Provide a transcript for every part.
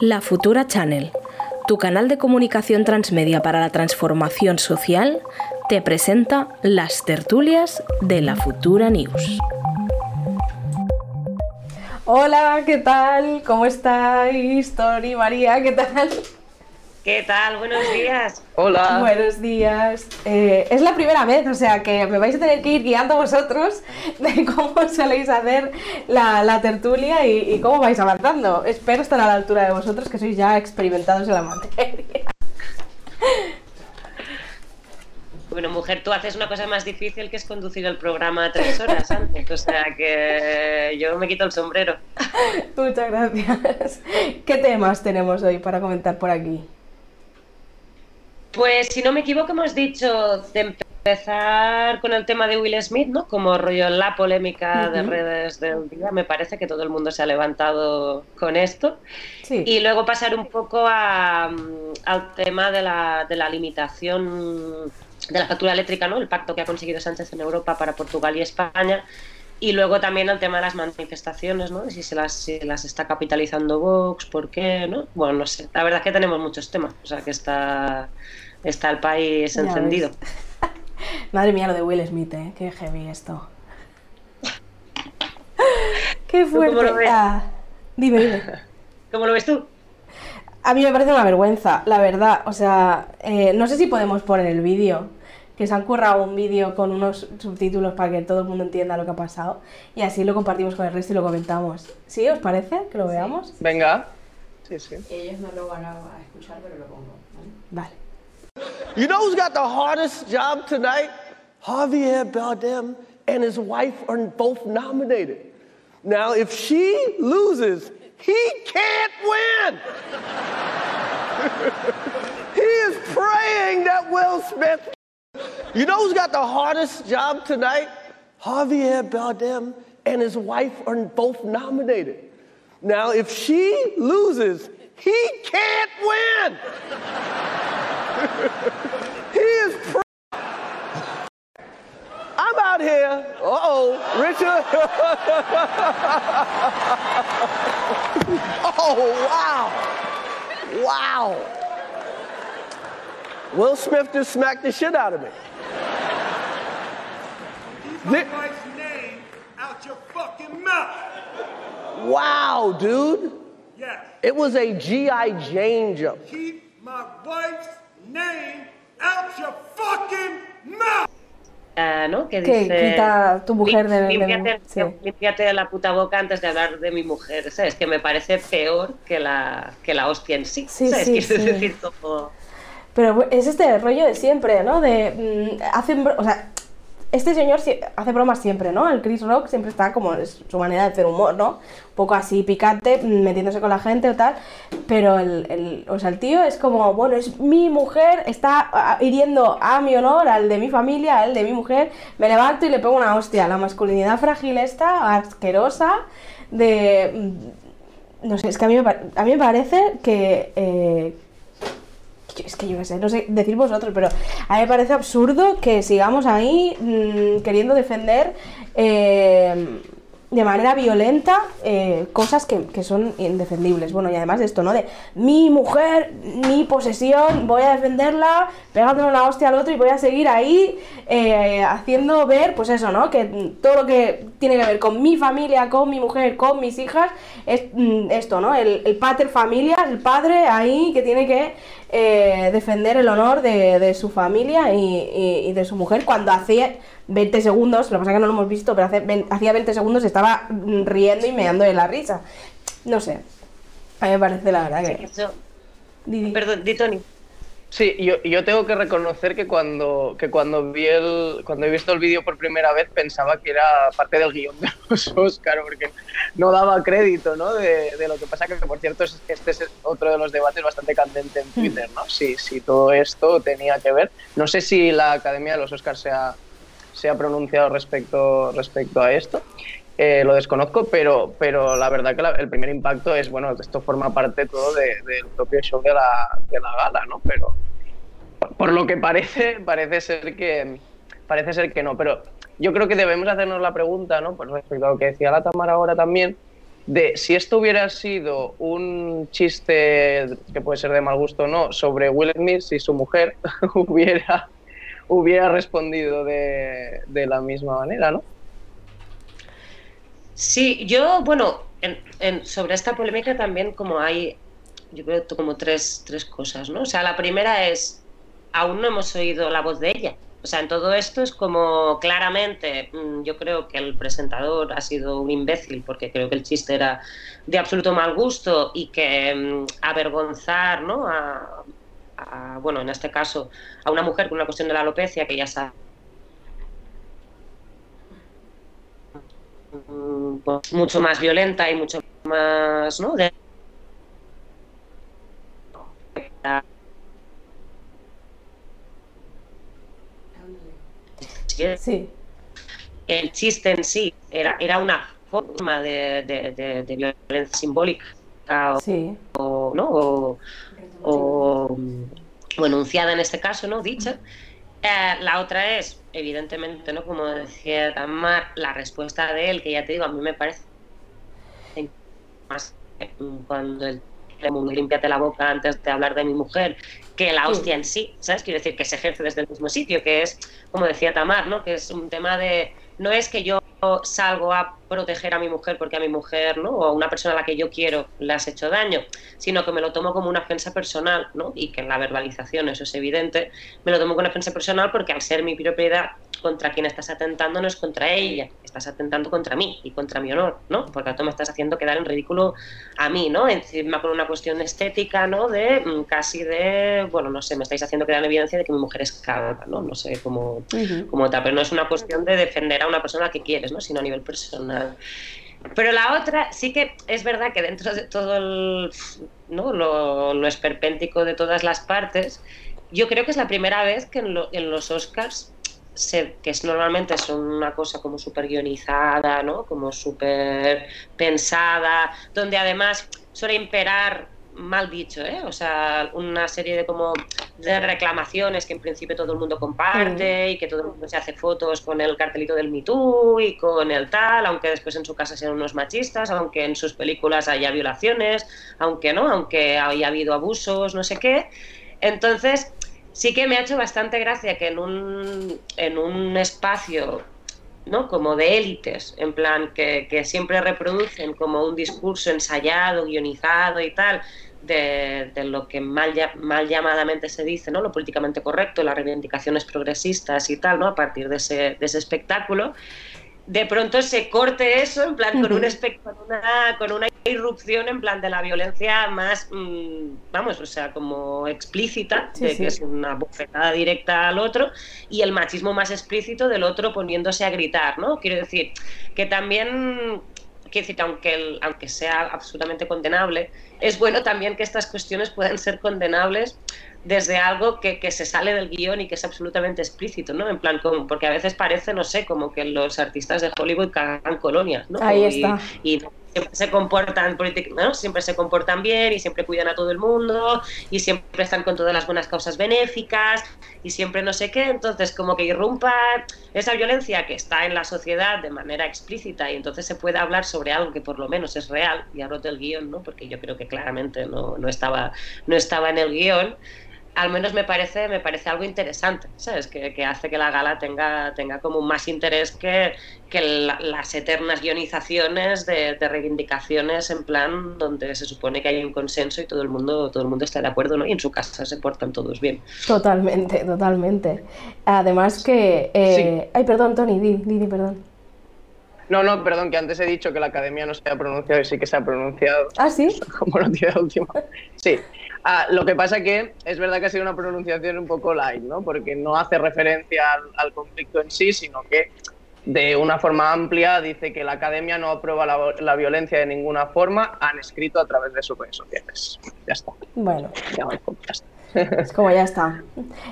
La Futura Channel, tu canal de comunicación transmedia para la transformación social, te presenta las tertulias de la Futura News. Hola, ¿qué tal? ¿Cómo estáis? Tori, María, ¿qué tal? ¿Qué tal? Buenos días. Hola. Buenos días. Eh, es la primera vez, o sea que me vais a tener que ir guiando vosotros de cómo soléis hacer la, tertulia y, cómo vais avanzando. Espero estar a la altura de vosotros que sois ya experimentados en la materia. Bueno, mujer, tú haces una cosa más difícil que es conducir el programa tres horas antes, o sea que yo me quito el sombrero. Muchas gracias. ¿Qué temas tenemos hoy para comentar por aquí? Pues si no me equivoco, hemos dicho de empezar con el tema de Will Smith, ¿no? Como rollo la polémica de redes del día. Me parece que todo el mundo se ha levantado con esto. Y luego pasar un poco a, al tema de la, de la limitación de la factura eléctrica, ¿no? El pacto que ha conseguido Sánchez en Europa para Portugal y España. Y luego también el tema de las manifestaciones, ¿no? Si se las, si las está capitalizando Vox, ¿por qué? ¿no? Bueno, no sé. La verdad es que tenemos muchos temas. O sea, que está, está el país encendido. Madre mía, lo de Will Smith, ¿eh? Qué heavy esto. Qué fuerte. ¿Cómo lo ves? Ah, dime, dime. ¿Cómo lo ves tú? A mí me parece una vergüenza, la verdad. O sea, eh, no sé si podemos poner el vídeo que se han currado un vídeo con unos subtítulos para que todo el mundo entienda lo que ha pasado y así lo compartimos con el resto y lo comentamos. ¿Sí? ¿Os parece que lo veamos? Venga. Sí, sí. Ellos no lo van a escuchar, pero lo pongo. Vale. You know who's got the hardest job tonight? Javier Bardem and his wife are both nominated. Now, if she loses, he can't win. he is praying that Will Smith you know who's got the hardest job tonight? Javier Bardem and his wife are both nominated. Now, if she loses, he can't win. he is. Pr- I'm out here. Uh oh, Richard. oh, wow. Wow. Will Smith just smacked the shit out of me. Keep my wife's name out your fucking mouth. Wow, dude. Yes. It was a G.I. Jane jump. Keep my wife's name out your fucking mouth. Uh, ¿no? Que, que dice, quita tu mujer de, limpiate, sí. limpiate la puta boca antes de hablar de mi mujer, ¿sabes? Que me parece peor que la, que la hostia en sí, sí ¿sabes? Sí, sí. decir, como... Pero es este rollo de siempre, ¿no? De. Mmm, hacen. O sea, este señor hace bromas siempre, ¿no? El Chris Rock siempre está como su manera de hacer humor, ¿no? Un poco así picante, mm, metiéndose con la gente o tal. Pero el, el, o sea, el tío es como, bueno, es mi mujer, está hiriendo a mi honor, al de mi familia, al de mi mujer. Me levanto y le pongo una hostia. La masculinidad frágil esta, asquerosa, de. Mm, no sé, es que a mí me, a mí me parece que. Eh, es que yo qué sé, no sé decir vosotros, pero a mí me parece absurdo que sigamos ahí mmm, queriendo defender eh, de manera violenta eh, cosas que, que, son indefendibles. Bueno, y además de esto, ¿no? De mi mujer, mi posesión, voy a defenderla, pegándole una hostia al otro y voy a seguir ahí eh, haciendo ver, pues eso, ¿no? Que todo lo que tiene que ver con mi familia, con mi mujer, con mis hijas, es mm, esto, ¿no? El, el pater familia, el padre ahí que tiene que eh, defender el honor de, de su familia y, y, y, de su mujer cuando hacía 20 segundos, lo que pasa es que no lo hemos visto, pero hace, hacía 20 segundos estaba riendo y meando de la risa. No sé, a mí me parece la verdad que... Sí. Perdón, di Tony. Sí, yo, yo tengo que reconocer que cuando, que cuando vi el, cuando he visto el vídeo por primera vez pensaba que era parte del guion de los Oscar, porque no daba crédito ¿no? De, de lo que pasa, que por cierto este es otro de los debates bastante candente en Twitter, ¿no? Si, si todo esto tenía que ver. No sé si la Academia de los Oscars se ha, se ha pronunciado respecto, respecto a esto. Eh, lo desconozco, pero, pero la verdad que la, el primer impacto es, bueno, esto forma parte todo del de, de propio show de la, de la gala, ¿no? Pero por, lo que parece, parece ser que parece ser que no, pero yo creo que debemos hacernos la pregunta, ¿no? Pues respecto a lo que decía la Tamara ahora también, de si esto hubiera sido un chiste, que puede ser de mal gusto o no, sobre Will Smith, si su mujer hubiera, hubiera respondido de, de la misma manera, ¿no? Sí, yo, bueno, en, sobre esta polémica también como hay, yo creo como tres, tres cosas, ¿no? O sea, la primera es, aún no hemos oído la voz de ella. O sea, en todo esto es como claramente, mm, yo creo que el presentador ha sido un imbécil porque creo que el chiste era de absoluto mal gusto y que mm, avergonzar, ¿no? Bueno, en este caso, a una mujer con una cuestión de la alopecia que ya sabe pues, mucho más violenta y mucho más, ¿no? Sí. El chiste en sí era, era una forma de, violencia simbólica o, ¿no? o, enunciada en este caso, ¿no? Dicha. Eh, la otra es, evidentemente, ¿no? Como decía Tamar, la respuesta de él, que ya te digo, a mí me parece más cuando el limpiate la boca antes de hablar de mi mujer, que la hostia en sí, ¿sabes? Quiero decir que se ejerce desde el mismo sitio, que es, como decía Tamar, ¿no? Que es un tema de, no es que yo salgo a proteger a mi mujer porque a mi mujer, ¿no? O a una persona a la que yo quiero le has hecho daño, sino que me lo tomo como una ofensa personal, ¿no? Y que en la verbalización eso es evidente, me lo tomo como una ofensa personal porque al ser mi propiedad contra quien estás atentando no es contra ella, estás atentando contra mí y contra mi honor, ¿no? Porque tú me estás haciendo quedar en ridículo a mí, ¿no? Encima con una cuestión estética, ¿no? De mm, casi de, bueno, no sé, me estáis haciendo quedar en evidencia de que mi mujer es calva, ¿no? No sé cómo, tal, pero no es una cuestión de defender a una persona que quieres, ¿no? Sino a nivel personal. Pero la otra, sí que es verdad que dentro de todo el, ¿no? lo, lo esperpéntico de todas las partes, yo creo que es la primera vez que en, en los Oscars que es, normalmente es una cosa como súper guionizada, ¿no? como súper pensada, donde además suele imperar mal dicho, ¿eh? O sea, una serie de como de reclamaciones que en principio todo el mundo comparte y que todo el mundo se hace fotos con el cartelito del Me Too y con el tal, aunque después en su casa sean unos machistas, aunque en sus películas haya violaciones, aunque no, aunque haya habido abusos, no sé qué. Entonces, sí que me ha hecho bastante gracia que en un, en un espacio ¿no? como de élites, en plan que, que, siempre reproducen como un discurso ensayado, guionizado y tal, de, de lo que mal, mal, llamadamente se dice, ¿no? lo políticamente correcto, las reivindicaciones progresistas y tal, ¿no? a partir de ese, de ese espectáculo, de pronto se corte eso en plan con, un con, una, con una irrupción en plan de la violencia más, mm, vamos, o sea, como explícita, de que es una bofetada directa al otro, y el machismo más explícito del otro poniéndose a gritar, ¿no? Quiero decir, que también quiero decir que aunque, aunque sea absolutamente condenable, es bueno también que estas cuestiones puedan ser condenables desde algo que, que, se sale del guion y que es absolutamente explícito, ¿no? En plan, como, porque a veces parece, no sé, como que los artistas de Hollywood cagan colonias, ¿no? Ahí está. Y, siempre se comportan ¿no? siempre se comportan bien y siempre cuidan a todo el mundo y siempre están con todas las buenas causas benéficas y siempre no sé qué entonces como que irrumpa esa violencia que está en la sociedad de manera explícita y entonces se puede hablar sobre algo que por lo menos es real y hablo del guion no porque yo creo que claramente no, no estaba no estaba en el guion al menos me parece, me parece algo interesante, ¿sabes? Que, que hace que la gala tenga, tenga como más interés que, que las eternas guionizaciones de, de, reivindicaciones en plan donde se supone que hay un consenso y todo el mundo, todo el mundo está de acuerdo, ¿no? Y en su casa se portan todos bien. Totalmente, totalmente. Además que... Eh... Ay, perdón, Tony, di, di, perdón. No, no, perdón, que antes he dicho que la academia no se ha pronunciado y sí que se ha pronunciado. ¿Ah, sí? Como noticia última. Sí, Ah, lo que pasa que es verdad que ha sido una pronunciación un poco light, ¿no? Porque no hace referencia al, conflicto en sí, sino que de una forma amplia dice que la academia no aprueba la, violencia de ninguna forma, han escrito a través de sus redes sociales. Ya está. Bueno. Es como ya está.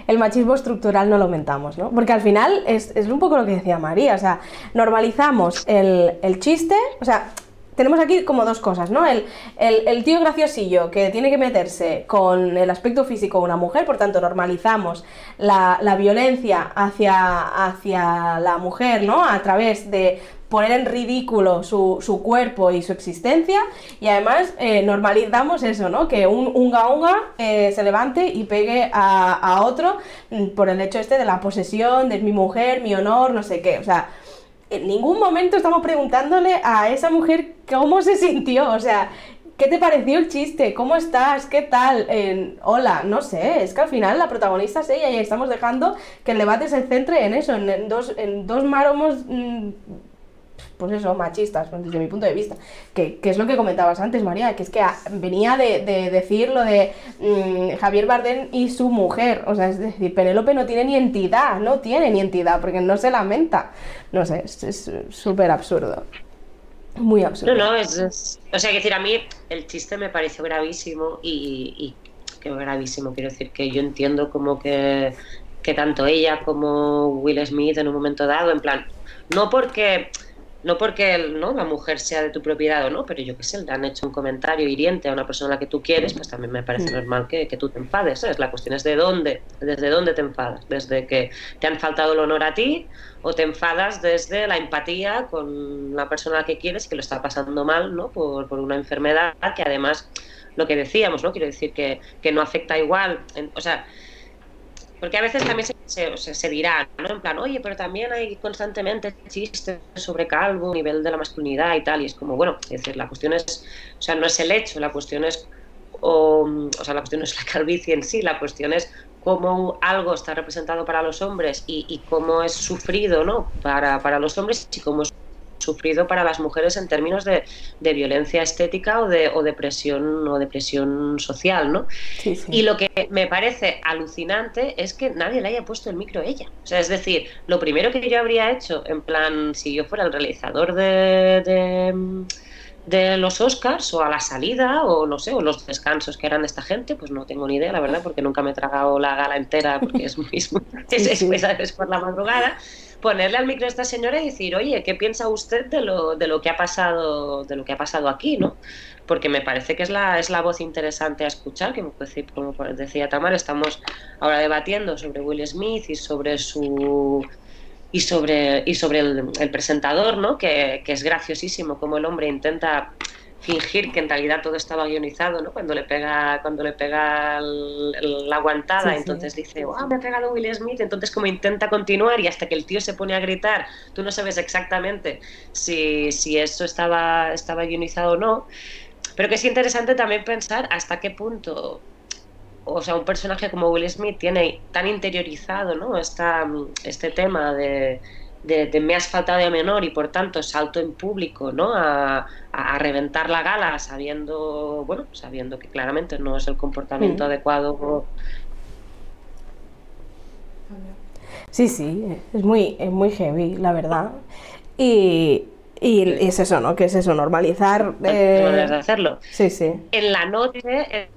El machismo estructural no lo mentamos, ¿no? Porque al final es, es un poco lo que decía María, o sea, normalizamos el, el chiste, o sea, tenemos aquí como dos cosas, ¿no? El, tío graciosillo que tiene que meterse con el aspecto físico de una mujer, por tanto normalizamos la, violencia hacia, hacia la mujer, ¿no? A través de poner en ridículo su, cuerpo y su existencia y además eh, normalizamos eso, ¿no? Que un unga unga eh, se levante y pegue a, a otro mm, por el hecho este de la posesión, de mi mujer, mi honor, no sé qué, o sea en ningún momento estamos preguntándole a esa mujer cómo se sintió, o sea, ¿qué te pareció el chiste? ¿Cómo estás? ¿Qué tal? hola, no sé, es que al final la protagonista es ella y estamos dejando que el debate se centre en eso, en, dos, en dos maromos mm, pues eso, machistas, desde mi punto de vista. Que, es lo que comentabas antes, María, que es que venía de, decir lo de mm, Javier Bardem y su mujer. O sea, es decir, Penélope no tiene ni entidad, no tiene ni entidad, porque no se lamenta. No sé, es súper absurdo. Muy absurdo. No, no, es, O sea, que decir, a mí el chiste me pareció gravísimo y, y que gravísimo, quiero decir que yo entiendo como que, que tanto ella como Will Smith en un momento dado, en plan, no porque no porque ¿no? la mujer sea de tu propiedad o no, pero yo qué sé, le han hecho un comentario hiriente a una persona a la que tú quieres, pues también me parece mm. normal que, tú te enfades. ¿sabes? La cuestión es de dónde, desde dónde te enfadas, desde que te han faltado el honor a ti o te enfadas desde la empatía con la persona a la que quieres que lo está pasando mal ¿no? por, por una enfermedad que además, lo que decíamos, ¿no? quiero decir que, que no afecta igual, o sea, porque a veces también se, se, dirá, ¿no? En plan, oye, pero también hay constantemente chistes sobre calvo, nivel de la masculinidad y tal. Y es como, bueno, es decir, la cuestión es, o sea, no es el hecho, la cuestión es, o, o sea, la cuestión no es la calvicie en sí, la cuestión es cómo algo está representado para los hombres y, y cómo es sufrido, ¿no? Para, para los hombres y cómo es sufrido para las mujeres en términos de, de violencia estética o de, o depresión o depresión social, ¿no? Y lo que me parece alucinante es que nadie le haya puesto el micro a ella. O sea, es decir, lo primero que yo habría hecho, en plan, si yo fuera el realizador de, de de los Oscars o a la salida o no sé, o los descansos que eran de esta gente, pues no tengo ni idea, la verdad, porque nunca me he tragado la gala entera porque es mismo, es, por la madrugada ponerle al micro a esta señora y decir, oye, ¿qué piensa usted de lo, de lo que ha pasado, de lo que ha pasado aquí, ¿no? Porque me parece que es la, es la voz interesante a escuchar, que como decía Tamar, estamos ahora debatiendo sobre Will Smith y sobre su y sobre, y sobre el, presentador, ¿no? Que, que, es graciosísimo como el hombre intenta fingir que en realidad todo estaba guionizado, ¿no? Cuando le pega, cuando le pega la aguantada, entonces dice, wow, me ha pegado Will Smith, entonces como intenta continuar y hasta que el tío se pone a gritar, tú no sabes exactamente si, si eso estaba, estaba guionizado o no, pero que es interesante también pensar hasta qué punto o sea, un personaje como Will Smith tiene tan interiorizado ¿no? Esta, este tema de, de, me has faltado de menor y por tanto salto en público ¿no? A, a, reventar la gala sabiendo, bueno, sabiendo que claramente no es el comportamiento mm. adecuado. Sí, sí, es muy, es muy heavy, la verdad. Y, y es eso, ¿no? Que es eso, normalizar. Eh... de hacerlo. Sí, sí. En la noche.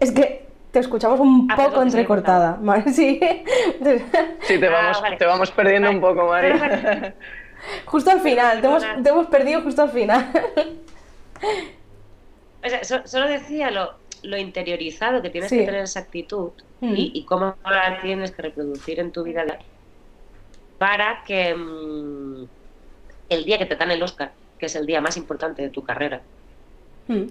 Es que te escuchamos un ah, poco entrecortada. Sí. sí, te vamos, ah, te vamos perdiendo un poco, María. Justo al final, te hemos, te hemos, perdido justo al final. O sea, solo decía lo, lo, interiorizado que tienes que tener esa actitud mm. y, y, cómo la tienes que reproducir en tu vida para que mm, el día que te dan el Oscar, que es el día más importante de tu carrera, mm.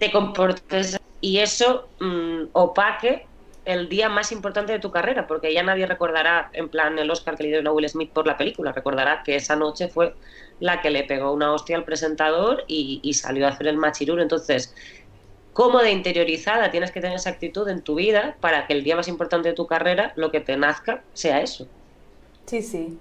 te comportes y eso mm, opaque el día más importante de tu carrera, porque ya nadie recordará, en plan, el Oscar que le dieron a Will Smith por la película, recordará que esa noche fue la que le pegó una hostia al presentador y, salió a hacer el machirur. Entonces, ¿cómo de interiorizada tienes que tener esa actitud en tu vida para que el día más importante de tu carrera, lo que te nazca, sea eso? Sí, sí.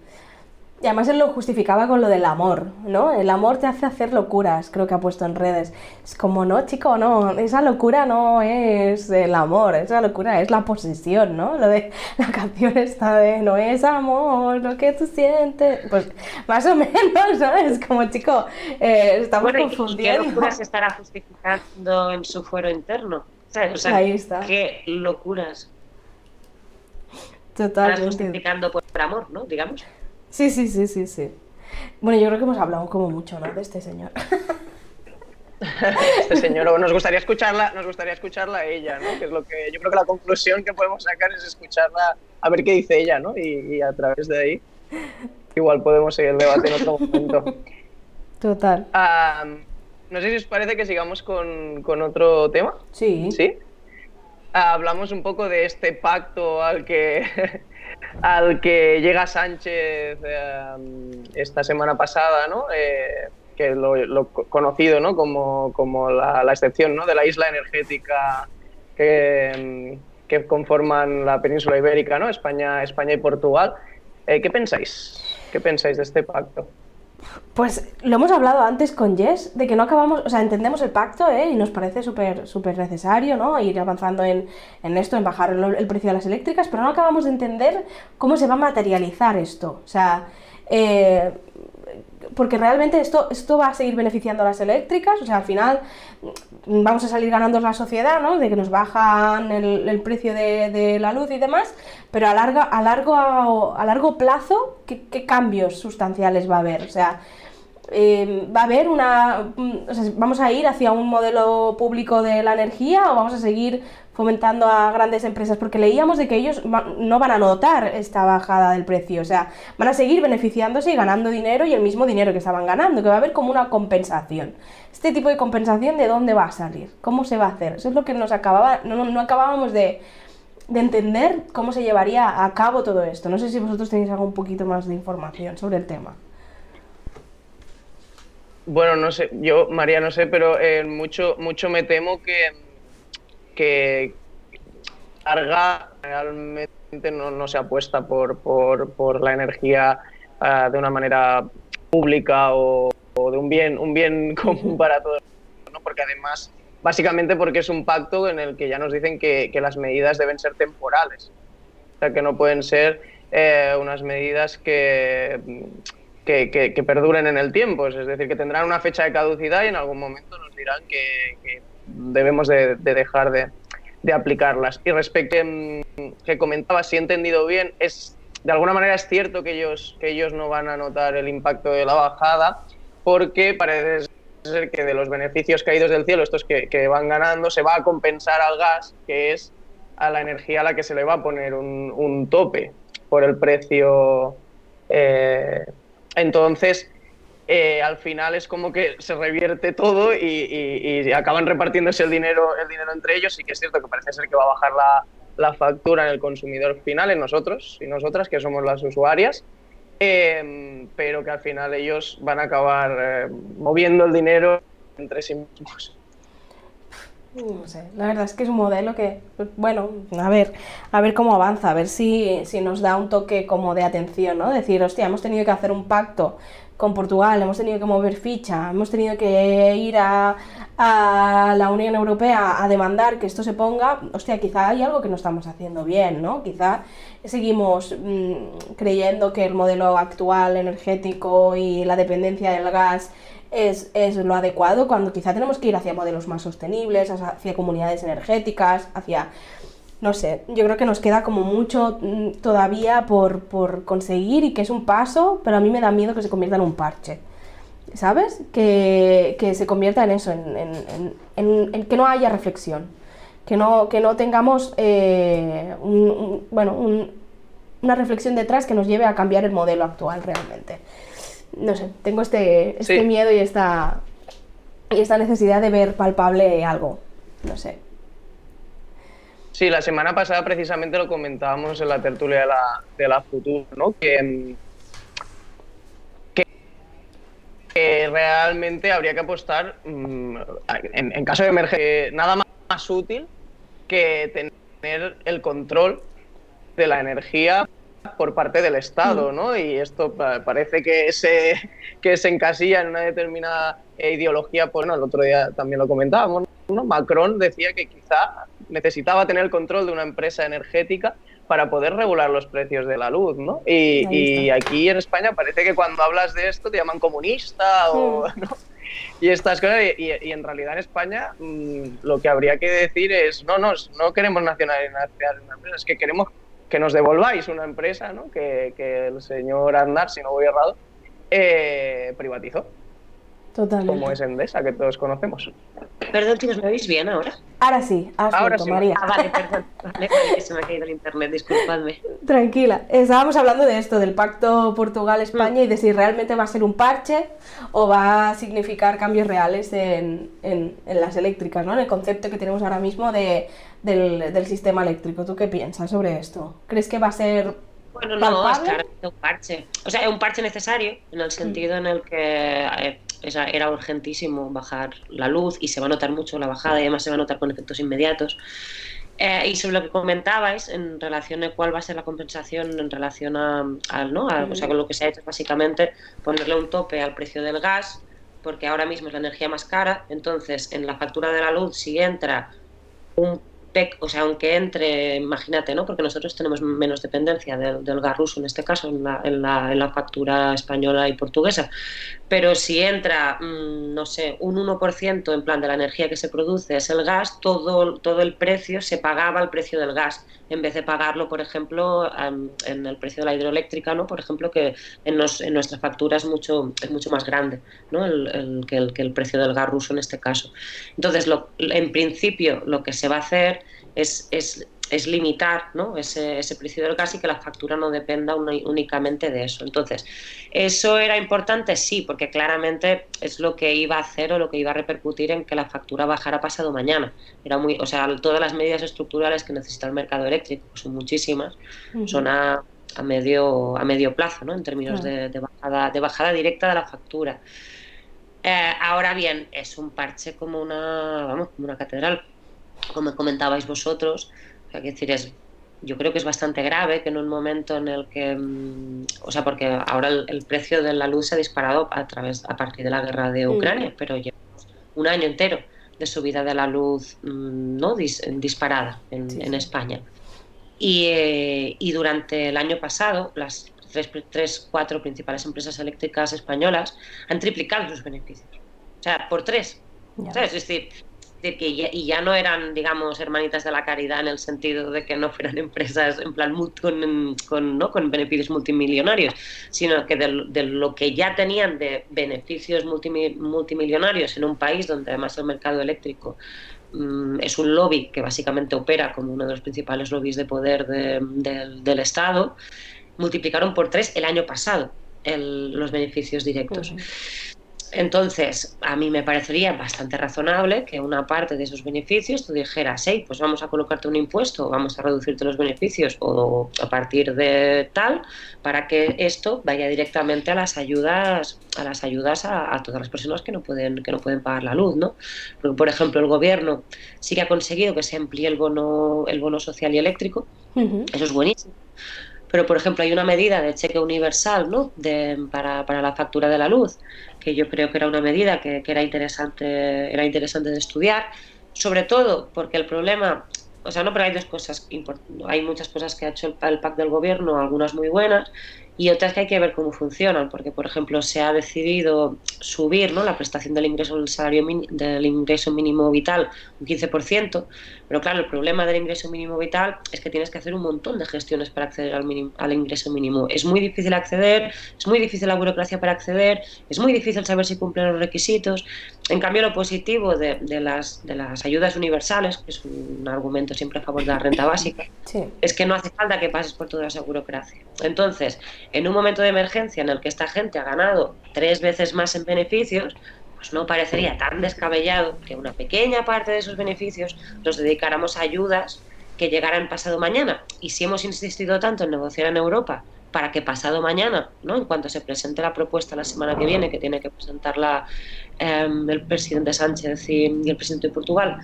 Y además él lo justificaba con lo del amor, ¿no? El amor te hace hacer locuras, creo que ha puesto en redes. Es como, no, chico, no, esa locura no es el amor, esa locura es la posesión, ¿no? Lo de la canción esta de no es amor, lo que tú sientes. Pues más o menos, ¿no? Es como, chico, eh, estamos confundiendo. ¿y qué locuras estará justificando en su fuero interno? O sea, Ahí está. ¿Qué locuras? Total. Estará justificando por amor, ¿no? Digamos. Sí, sí, sí, sí, sí. Bueno, yo creo que hemos hablado como mucho, ¿no? De este señor. este señor, nos gustaría escucharla, nos gustaría escucharla a ella, ¿no? Que es lo que yo creo que la conclusión que podemos sacar es escucharla, a ver qué dice ella, ¿no? Y, a través de ahí igual podemos seguir el debate en otro momento. Total. no sé si os parece que sigamos con, con otro tema. Sí. Sí. hablamos un poco de este pacto al que al que llega Sánchez eh, esta semana pasada, ¿no? Eh, que lo, conocido ¿no? como, como la, excepción ¿no? de la isla energética que, que, conforman la península ibérica, ¿no? España, España y Portugal. Eh, ¿Qué pensáis? ¿Qué pensáis de este pacto? Pues lo hemos hablado antes con Jess, de que no acabamos, o sea, entendemos el pacto ¿eh? y nos parece súper súper necesario, ¿no? Ir avanzando en, en esto, en bajar el, precio de las eléctricas, pero no acabamos de entender cómo se va a materializar esto. O sea, eh, porque realmente esto, esto va a seguir beneficiando a las eléctricas, o sea, al final vamos a salir ganando la sociedad, ¿no? De que nos bajan el, precio de, la luz y demás, pero a, larga, a, largo, a, largo plazo, ¿qué, cambios sustanciales va a haber? O sea, eh, va a haber una... Sea, ¿Vamos a ir hacia un modelo público de la energía o vamos a seguir fomentando a grandes empresas, porque leíamos de que ellos no van a notar esta bajada del precio, o sea, van a seguir beneficiándose y ganando dinero y el mismo dinero que estaban ganando, que va a haber como una compensación. Este tipo de compensación, ¿de dónde va a salir? ¿Cómo se va a hacer? Eso es lo que nos acababa, no, no acabábamos de, de entender cómo se llevaría a cabo todo esto. No sé si vosotros tenéis algo un poquito más de información sobre el tema. Bueno, no sé, yo, María, no sé, pero eh, mucho, mucho me temo que que carga realmente no, se apuesta por, por, la energía ah, de una manera pública o, de un bien, un bien común para todos, ¿no? porque además, básicamente porque es un pacto en el que ya nos dicen que, las medidas deben ser temporales, o sea, que no pueden ser eh, unas medidas que, que, perduren en el tiempo, es decir, que tendrán una fecha de caducidad y en algún momento nos dirán que debemos de, dejar de, aplicarlas. Y respecto a mm, que comentaba, si he entendido bien, es de alguna manera es cierto que ellos, que ellos no van a notar el impacto de la bajada, porque parece ser que de los beneficios caídos del cielo, estos que, van ganando, se va a compensar al gas, que es a la energía a la que se le va a poner un, tope por el precio. Eh, entonces, eh, al final es como que se revierte todo y, acaban repartiéndose el dinero, el dinero entre ellos. Y que es cierto que parece ser que va a bajar la, factura en el consumidor final, en nosotros y nosotras, que somos las usuarias. Em, pero que al final ellos van a acabar eh, moviendo el dinero entre sí mismos. No sé, la verdad es que es un modelo que, pues, bueno, a ver, a ver cómo avanza, a ver si, si nos da un toque como de atención, ¿no? Decir, hostia, hemos tenido que hacer un pacto con Portugal, hemos tenido que mover ficha, hemos tenido que ir a, la Unión Europea a demandar que esto se ponga, hostia, quizá hay algo que no estamos haciendo bien, ¿no? Quizá seguimos mm, creyendo que el modelo actual energético y la dependencia del gas es, es, lo adecuado, cuando quizá tenemos que ir hacia modelos más sostenibles, hacia comunidades energéticas, hacia no sé, yo creo que nos queda como mucho mm, todavía por, conseguir y que es un paso, pero a mí me da miedo que se convierta en un parche. ¿Sabes? Que, se convierta en eso, en, que no haya reflexión, que no, que no tengamos eh, bueno, una reflexión detrás que nos lleve a cambiar el modelo actual realmente. No sé, tengo este, este miedo y esta, y esta necesidad de ver palpable algo. No sé. Sí, la semana pasada precisamente lo comentábamos en la tertulia de la, de la Futur, ¿no? Que, que, realmente habría que apostar, mm, en, caso de emergencia, nada más, útil que tener el control de la energía por parte del Estado, mm. ¿no? Y esto parece que se, que se encasilla en una determinada ideología, pues no, el otro día también lo comentábamos, ¿no? Macron decía que quizá necesitaba tener el control de una empresa energética para poder regular los precios de la luz, ¿no? Y, aquí en España parece que cuando hablas de esto te llaman comunista o... Hmm. Y estas cosas, y, en realidad en España mm, lo que habría que decir es, no, no, no queremos nacionalizar una empresa, es que queremos que nos devolváis una empresa, ¿no? Que, que el señor Andar, si no voy errado, eh, privatizó. Totalmente. Como es Endesa, que todos conocemos. Perdón, chicos, ¿me oís bien ahora? Ahora sí, has Ahora vuelto, sí. María. Ah, vale, perdón. Vale, vale, que se me ha caído el internet, disculpadme. Tranquila. Estábamos hablando de esto, del pacto Portugal-España y de si realmente va a ser un parche o va a significar cambios reales en, en- en las eléctricas, ¿no? En el concepto que tenemos ahora mismo de, del, del sistema eléctrico. ¿Tú qué piensas sobre esto? ¿Crees que va a ser Bueno, no, es claramente un parche. O sea, es un parche necesario en el sentido en el que eh, esa- era urgentísimo bajar la luz y se va a notar mucho la bajada y además se va a notar con efectos inmediatos. Eh, y sobre lo que comentabais en relación a cuál va a ser la compensación en relación a, al, ¿no? a- o sea, con lo que se ha hecho básicamente ponerle un tope al precio del gas, porque ahora mismo es la energía más cara, entonces en la factura de la luz si entra un O sea, aunque entre, imagínate, ¿no? Porque nosotros tenemos menos dependencia del, del gas ruso en este caso, en la, en, la, factura española y portuguesa, pero si entra, mmm, no sé, un 1% en plan de la energía que se produce es el gas, todo, todo el precio se pagaba al precio del gas, en vez de pagarlo, por ejemplo, en el precio de la hidroeléctrica, ¿no? Por ejemplo, que en, nos, en nuestra factura es mucho, es mucho más grande, ¿no? El, que, el, que el precio del gas ruso en este caso. Entonces, lo, en principio, lo que se va a hacer es, es, es limitar ¿no? ese, ese, precio del gas y que la factura no dependa únicamente de eso. Entonces, ¿eso era importante? Sí, porque claramente es lo que iba a hacer o lo que iba a repercutir en que la factura bajara pasado mañana. Era muy, o sea, todas las medidas estructurales que necesita el mercado eléctrico, que son muchísimas, uh -huh. son a, a, medio, a medio plazo, ¿no? en términos uh -huh. de, de, bajada, de bajada directa de la factura. Eh, ahora bien, es un parche como una, vamos, como una catedral como comentabais vosotros, o sea, que decir, es, yo creo que es bastante grave que en un momento en el que, o sea, porque ahora el, el precio de la luz se ha disparado a través, a partir de la guerra de Ucrania, mm. pero llevamos un año entero de subida de la luz no Dis, disparada en, sí, en sí. España. Y, eh, y, durante el año pasado, las tres, tres, cuatro principales empresas eléctricas españolas han triplicado sus beneficios. O sea, por tres. Yeah. ¿sabes? Es decir, que ya, y ya no eran, digamos, hermanitas de la caridad en el sentido de que no fueran empresas en plan con, con, ¿no? con beneficios multimillonarios, sino que de, de, lo que ya tenían de beneficios multimillonarios en un país donde además el mercado eléctrico mmm, es un lobby que básicamente opera como uno de los principales lobbies de poder de, de, del Estado, multiplicaron por tres el año pasado el, los beneficios directos. Uh. Entonces, a mí me parecería bastante razonable que una parte de esos beneficios tú dijeras, hey, pues vamos a colocarte un impuesto, vamos a reducirte los beneficios o a partir de tal, para que esto vaya directamente a las ayudas, a las ayudas a, a todas las personas que no pueden, que no pueden pagar la luz, ¿no? Porque, por ejemplo, el gobierno sí que ha conseguido que se amplíe el bono, el bono social y eléctrico, uh -huh. eso es buenísimo pero por ejemplo hay una medida de cheque universal ¿no? de, para, para, la factura de la luz que yo creo que era una medida que, era interesante era interesante de estudiar sobre todo porque el problema o sea no pero hay dos cosas hay muchas cosas que ha hecho el, el PAC del gobierno algunas muy buenas y otras que hay que ver cómo funcionan, porque por ejemplo se ha decidido subir ¿no? la prestación del ingreso del salario del ingreso mínimo vital un 15%, pero claro, el problema del ingreso mínimo vital es que tienes que hacer un montón de gestiones para acceder al, mínimo, al ingreso mínimo. Es muy difícil acceder, es muy difícil la burocracia para acceder, es muy difícil saber si cumplen los requisitos. En cambio, lo positivo de, de, las, de las ayudas universales, que es un argumento siempre a favor de la renta básica, sí. es que no hace falta que pases por toda esa burocracia. Entonces, en un momento de emergencia en el que esta gente ha ganado tres veces más en beneficios, pues no parecería tan descabellado que una pequeña parte de esos beneficios los dedicáramos a ayudas que llegaran pasado mañana. Y si hemos insistido tanto en negociar en Europa para que pasado mañana, ¿no? en cuanto se presente la propuesta la semana que viene, que tiene que presentarla eh, el presidente Sánchez y, y el presidente de Portugal,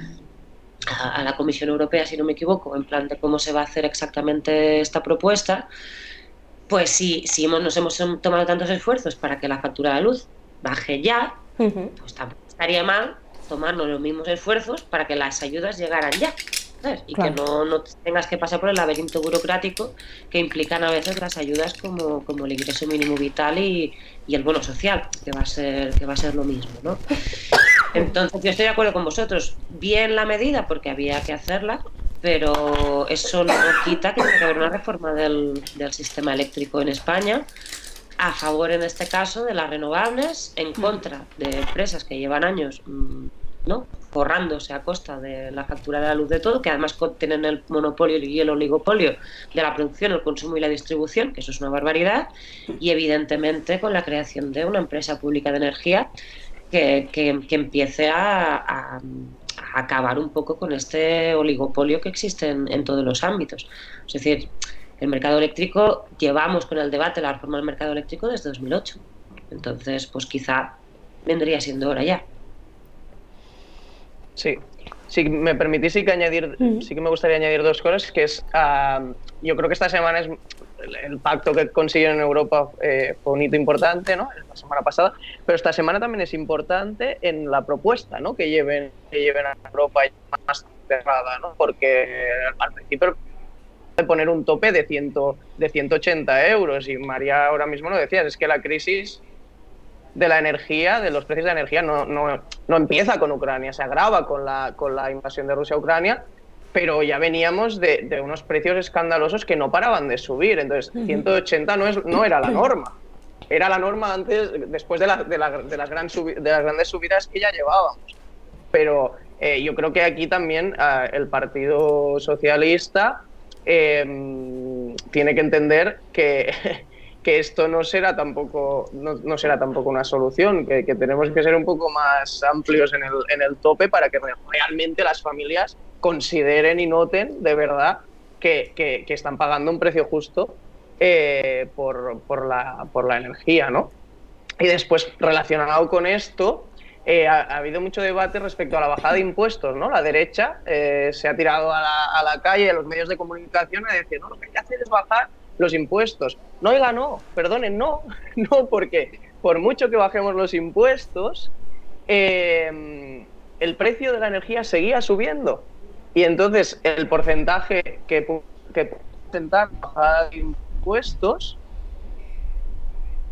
a, a la Comisión Europea, si no me equivoco, en plan de cómo se va a hacer exactamente esta propuesta, pues si, si hemos, nos hemos tomado tantos esfuerzos para que la factura de la luz baje ya, uh -huh. pues tampoco estaría mal tomarnos los mismos esfuerzos para que las ayudas llegaran ya. Y claro. que no, no, tengas que pasar por el laberinto burocrático que implican a veces las ayudas como, como el ingreso mínimo vital y, y, el bono social, que va a ser, que va a ser lo mismo. ¿no? Entonces yo estoy de acuerdo con vosotros. Bien la medida porque había que hacerla, pero eso no quita que tiene que haber una reforma del, del sistema eléctrico en España a favor en este caso de las renovables, en contra de empresas que llevan años mm, ¿no? Forrándose a costa de la factura de la luz de todo, que además tienen el monopolio y el oligopolio de la producción, el consumo y la distribución, que eso es una barbaridad, y evidentemente con la creación de una empresa pública de energía que, empiece a, acabar un poco con este oligopolio que existe en, todos los ámbitos. Es decir, el mercado eléctrico, llevamos con el debate la reforma del mercado eléctrico desde 2008. Entonces, pues quizá vendría siendo hora ya. Sí, si me permitís sí que añadir, sí que me gustaría añadir dos cosas, que es, yo creo que esta semana es el, pacto que consiguieron en Europa eh, fue un hito importante, ¿no? La semana pasada, pero esta semana también es importante en la propuesta, ¿no? Que lleven, que lleven a Europa más cerrada, ¿no? Porque al principio de poner un tope de, ciento, de 180 euros y María ahora mismo lo decía, es que la crisis de la energía, de los precios de la energía, no, no, no, empieza con Ucrania, se agrava con la, con la invasión de Rusia a Ucrania, pero ya veníamos de, de, unos precios escandalosos que no paraban de subir. Entonces, 180 no, es, no era la norma. Era la norma antes, después de, la, de, la, de las, gran de las grandes subidas que ya llevábamos. Pero eh, yo creo que aquí también eh, el Partido Socialista eh, tiene que entender que que esto no será tampoco, no, será tampoco una solución, que, tenemos que ser un poco más amplios en el, en el tope para que realmente las familias consideren y noten de verdad que, que, están pagando un precio justo eh, por, por, la, por la energía, ¿no? Y después, relacionado con esto, eh, ha, habido mucho debate respecto a la bajada de impuestos, ¿no? La derecha eh, se ha tirado a la, a la, calle, a los medios de comunicación, a decir, no, lo que hay que hacer es bajar los impuestos. No, oiga, no, perdonen, no, no, porque por mucho que bajemos los impuestos, em, el precio de la energía seguía subiendo. Y entonces el porcentaje que, que intentar bajar impuestos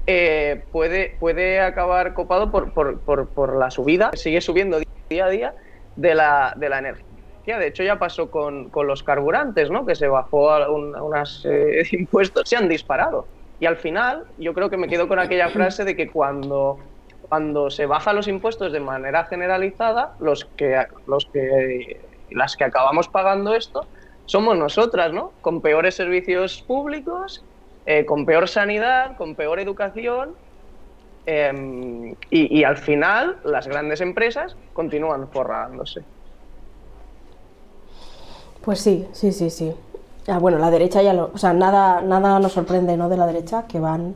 eh, puede, puede acabar copado por, por, por, por, la subida, sigue subiendo día a día, de la, de la energía. De hecho, ya pasó con, con los carburantes, ¿no? Que se bajó a unos eh, impuestos, se han disparado. Y al final, yo creo que me quedo con aquella frase de que cuando, cuando se bajan los impuestos de manera generalizada, los que, los que, las que acabamos pagando esto somos nosotras, ¿no? Con peores servicios públicos, eh, con peor sanidad, con peor educación em, y, y, al final las grandes empresas continúan forrándose. Pues sí, sí, sí, sí. Ah, bueno, la derecha ya lo. O sea, nada, nada nos sorprende, ¿no? De la derecha, que van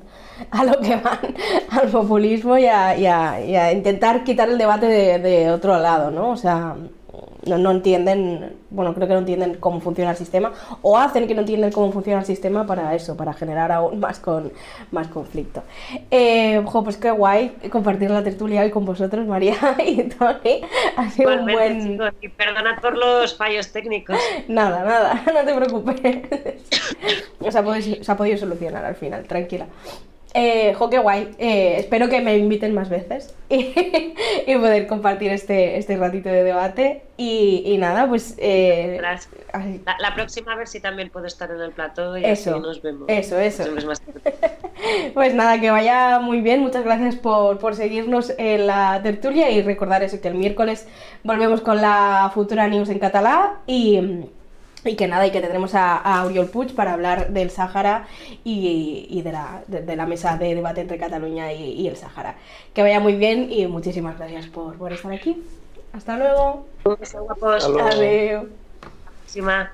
a lo que van, al populismo y a, y a, intentar quitar el debate de, de, otro lado, ¿no? O sea, no, no, entienden, bueno, creo que no entienden cómo funciona el sistema, o hacen que no entienden cómo funciona el sistema para eso, para generar aún más, con, más conflicto. Eh, pues qué guay compartir la tertulia hoy con vosotros, María y Tony. Ha sido un buen... y perdonad por los fallos técnicos. Nada, nada, no te preocupes. o sea, se ha podido solucionar al final, tranquila. Eh, jo, qué guay. Eh, espero que me inviten más veces y, poder compartir este, este ratito de debate. Y, nada, pues. Eh, la, próxima a ver si también puedo estar en el plato y eso, así nos vemos. Eso, eso. pues nada, que vaya muy bien. Muchas gracias por, por seguirnos en la tertulia y recordar eso que el miércoles volvemos con la futura news en catalán y. Y que nada, y que tendremos a, a Oriol Puig para hablar del Sáhara y, de, la, de, la, mesa de debate entre Cataluña y, el Sáhara. Que vaya muy bien y muchísimas gracias por, por estar aquí. Hasta luego. Hasta luego. Adiós.